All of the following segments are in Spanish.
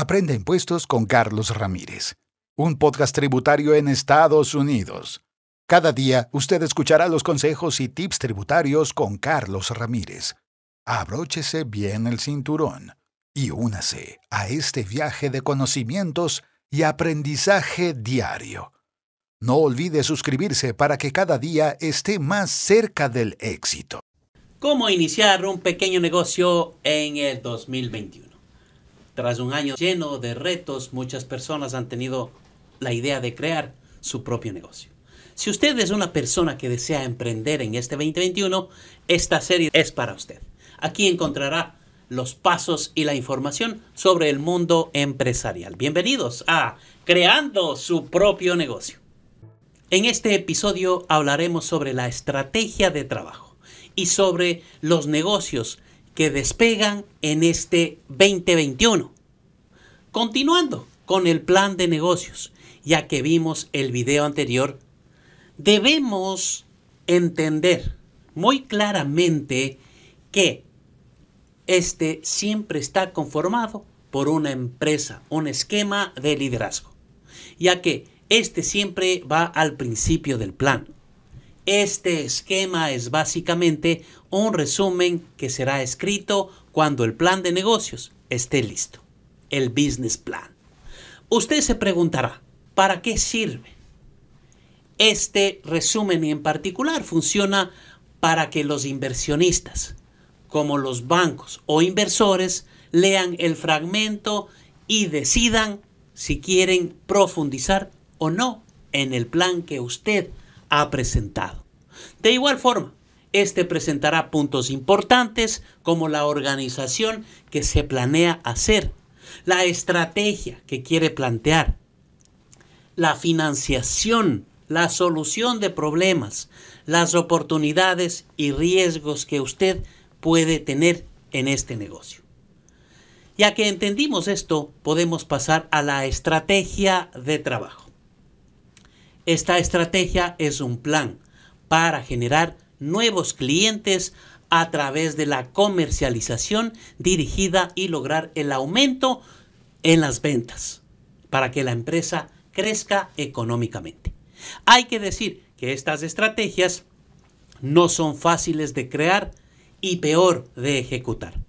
Aprende impuestos con Carlos Ramírez, un podcast tributario en Estados Unidos. Cada día usted escuchará los consejos y tips tributarios con Carlos Ramírez. Abróchese bien el cinturón y únase a este viaje de conocimientos y aprendizaje diario. No olvide suscribirse para que cada día esté más cerca del éxito. ¿Cómo iniciar un pequeño negocio en el 2021? Tras un año lleno de retos, muchas personas han tenido la idea de crear su propio negocio. Si usted es una persona que desea emprender en este 2021, esta serie es para usted. Aquí encontrará los pasos y la información sobre el mundo empresarial. Bienvenidos a Creando su propio negocio. En este episodio hablaremos sobre la estrategia de trabajo y sobre los negocios que despegan en este 2021. Continuando con el plan de negocios, ya que vimos el video anterior, debemos entender muy claramente que este siempre está conformado por una empresa, un esquema de liderazgo, ya que este siempre va al principio del plan. Este esquema es básicamente un resumen que será escrito cuando el plan de negocios esté listo, el business plan. Usted se preguntará, ¿para qué sirve? Este resumen en particular funciona para que los inversionistas, como los bancos o inversores, lean el fragmento y decidan si quieren profundizar o no en el plan que usted ha presentado. De igual forma, este presentará puntos importantes como la organización que se planea hacer, la estrategia que quiere plantear, la financiación la solución de problemas, las oportunidades y riesgos que usted puede tener en este negocio. Ya que entendimos esto, podemos pasar a la estrategia de trabajo. Esta estrategia es un plan para generar nuevos clientes a través de la comercialización dirigida y lograr el aumento en las ventas para que la empresa crezca económicamente. Hay que decir que estas estrategias no son fáciles de crear y peor de ejecutar.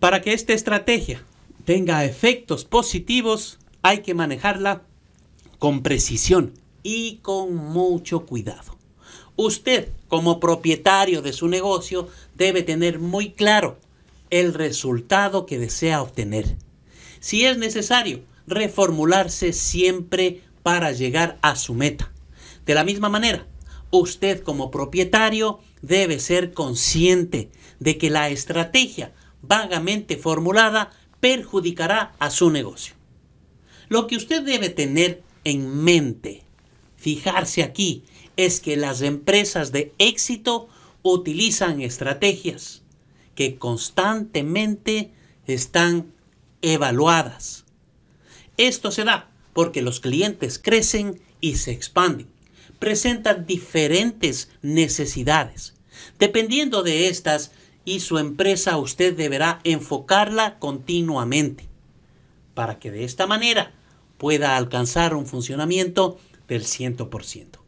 Para que esta estrategia tenga efectos positivos, hay que manejarla con precisión y con mucho cuidado. Usted, como propietario de su negocio, debe tener muy claro el resultado que desea obtener. Si es necesario, reformularse siempre para llegar a su meta. De la misma manera, usted como propietario debe ser consciente de que la estrategia vagamente formulada perjudicará a su negocio. Lo que usted debe tener en mente, fijarse aquí, es que las empresas de éxito utilizan estrategias que constantemente están evaluadas. Esto se da porque los clientes crecen y se expanden presentan diferentes necesidades. Dependiendo de estas y su empresa, usted deberá enfocarla continuamente para que de esta manera pueda alcanzar un funcionamiento del 100%.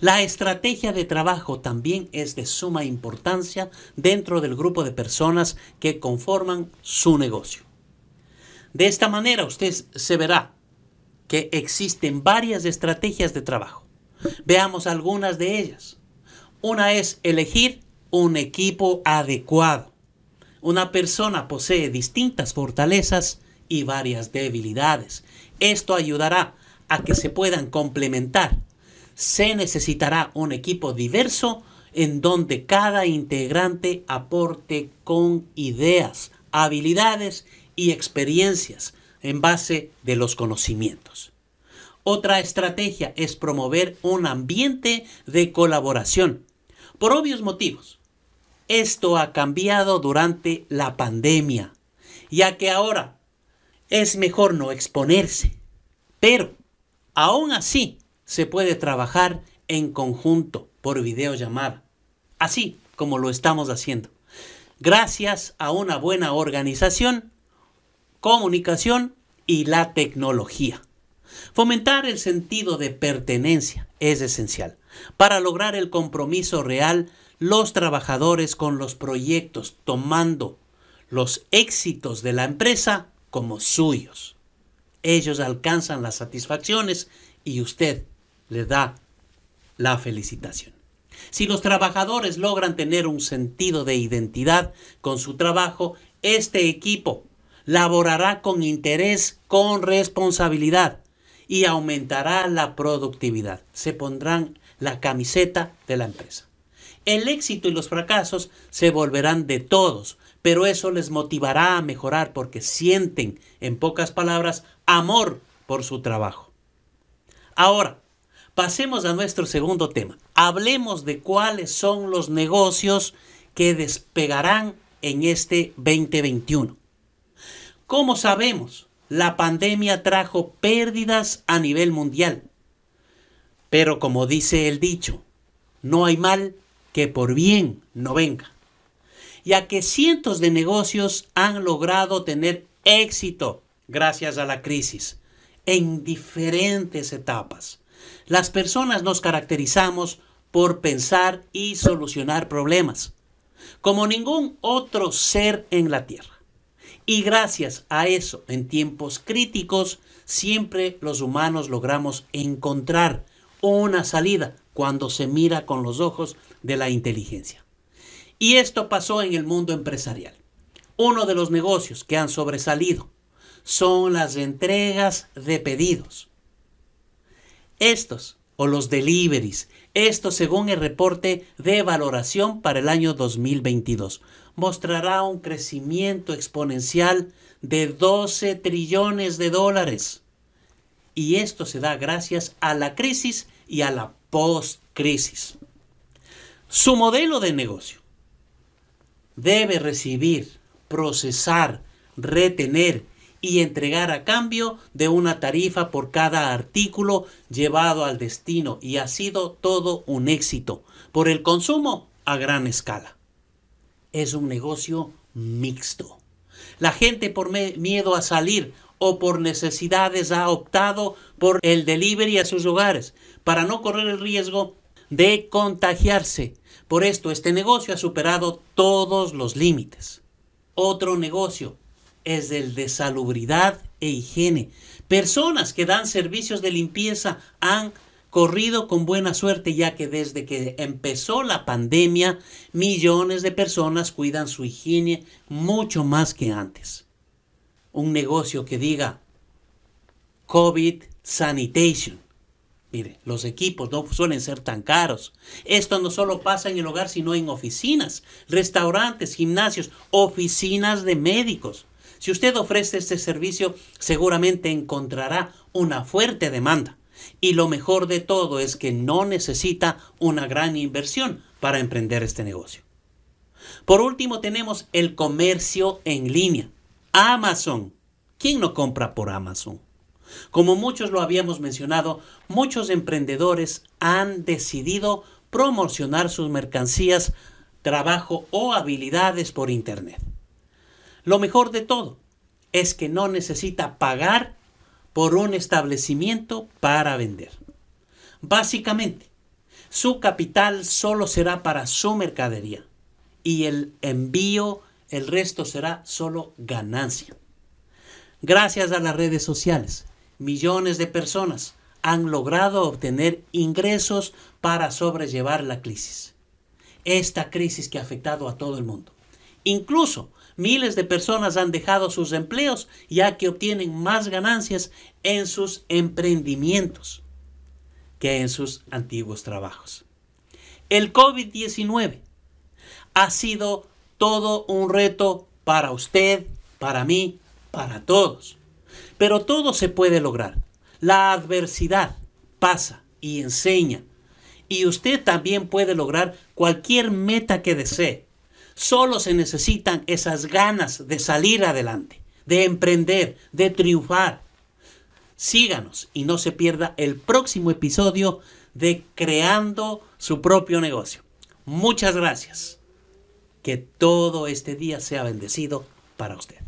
La estrategia de trabajo también es de suma importancia dentro del grupo de personas que conforman su negocio. De esta manera usted se verá que existen varias estrategias de trabajo. Veamos algunas de ellas. Una es elegir un equipo adecuado. Una persona posee distintas fortalezas y varias debilidades. Esto ayudará a que se puedan complementar. Se necesitará un equipo diverso en donde cada integrante aporte con ideas, habilidades y experiencias en base de los conocimientos. Otra estrategia es promover un ambiente de colaboración. Por obvios motivos. Esto ha cambiado durante la pandemia, ya que ahora es mejor no exponerse. Pero, aún así, se puede trabajar en conjunto por videollamada, así como lo estamos haciendo. Gracias a una buena organización, comunicación y la tecnología. Fomentar el sentido de pertenencia es esencial para lograr el compromiso real los trabajadores con los proyectos, tomando los éxitos de la empresa como suyos. Ellos alcanzan las satisfacciones y usted le da la felicitación. Si los trabajadores logran tener un sentido de identidad con su trabajo, este equipo laborará con interés, con responsabilidad y aumentará la productividad. Se pondrán la camiseta de la empresa. El éxito y los fracasos se volverán de todos, pero eso les motivará a mejorar porque sienten, en pocas palabras, amor por su trabajo. Ahora, pasemos a nuestro segundo tema. Hablemos de cuáles son los negocios que despegarán en este 2021. Como sabemos, la pandemia trajo pérdidas a nivel mundial. Pero como dice el dicho, no hay mal que por bien no venga. Ya que cientos de negocios han logrado tener éxito gracias a la crisis en diferentes etapas. Las personas nos caracterizamos por pensar y solucionar problemas, como ningún otro ser en la Tierra. Y gracias a eso, en tiempos críticos, siempre los humanos logramos encontrar una salida cuando se mira con los ojos de la inteligencia. Y esto pasó en el mundo empresarial. Uno de los negocios que han sobresalido son las entregas de pedidos. Estos, o los deliveries, esto según el reporte de valoración para el año 2022, mostrará un crecimiento exponencial de 12 trillones de dólares. Y esto se da gracias a la crisis y a la post-crisis. Su modelo de negocio debe recibir, procesar, retener y entregar a cambio de una tarifa por cada artículo llevado al destino y ha sido todo un éxito por el consumo a gran escala es un negocio mixto. La gente por miedo a salir o por necesidades ha optado por el delivery a sus hogares para no correr el riesgo de contagiarse. Por esto este negocio ha superado todos los límites. Otro negocio es el de salubridad e higiene. Personas que dan servicios de limpieza han corrido con buena suerte ya que desde que empezó la pandemia millones de personas cuidan su higiene mucho más que antes. Un negocio que diga COVID Sanitation. Mire, los equipos no suelen ser tan caros. Esto no solo pasa en el hogar, sino en oficinas, restaurantes, gimnasios, oficinas de médicos. Si usted ofrece este servicio, seguramente encontrará una fuerte demanda. Y lo mejor de todo es que no necesita una gran inversión para emprender este negocio. Por último tenemos el comercio en línea. Amazon. ¿Quién no compra por Amazon? Como muchos lo habíamos mencionado, muchos emprendedores han decidido promocionar sus mercancías, trabajo o habilidades por Internet. Lo mejor de todo es que no necesita pagar por un establecimiento para vender. Básicamente, su capital solo será para su mercadería y el envío, el resto será solo ganancia. Gracias a las redes sociales, millones de personas han logrado obtener ingresos para sobrellevar la crisis. Esta crisis que ha afectado a todo el mundo. Incluso miles de personas han dejado sus empleos ya que obtienen más ganancias en sus emprendimientos que en sus antiguos trabajos. El COVID-19 ha sido todo un reto para usted, para mí, para todos. Pero todo se puede lograr. La adversidad pasa y enseña. Y usted también puede lograr cualquier meta que desee. Solo se necesitan esas ganas de salir adelante, de emprender, de triunfar. Síganos y no se pierda el próximo episodio de Creando su propio negocio. Muchas gracias. Que todo este día sea bendecido para usted.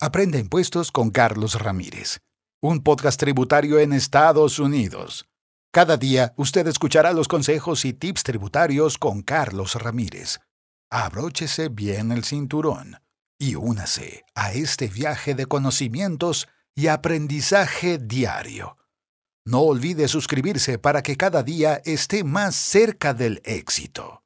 Aprende impuestos con Carlos Ramírez un podcast tributario en Estados Unidos. Cada día usted escuchará los consejos y tips tributarios con Carlos Ramírez. Abróchese bien el cinturón y únase a este viaje de conocimientos y aprendizaje diario. No olvide suscribirse para que cada día esté más cerca del éxito.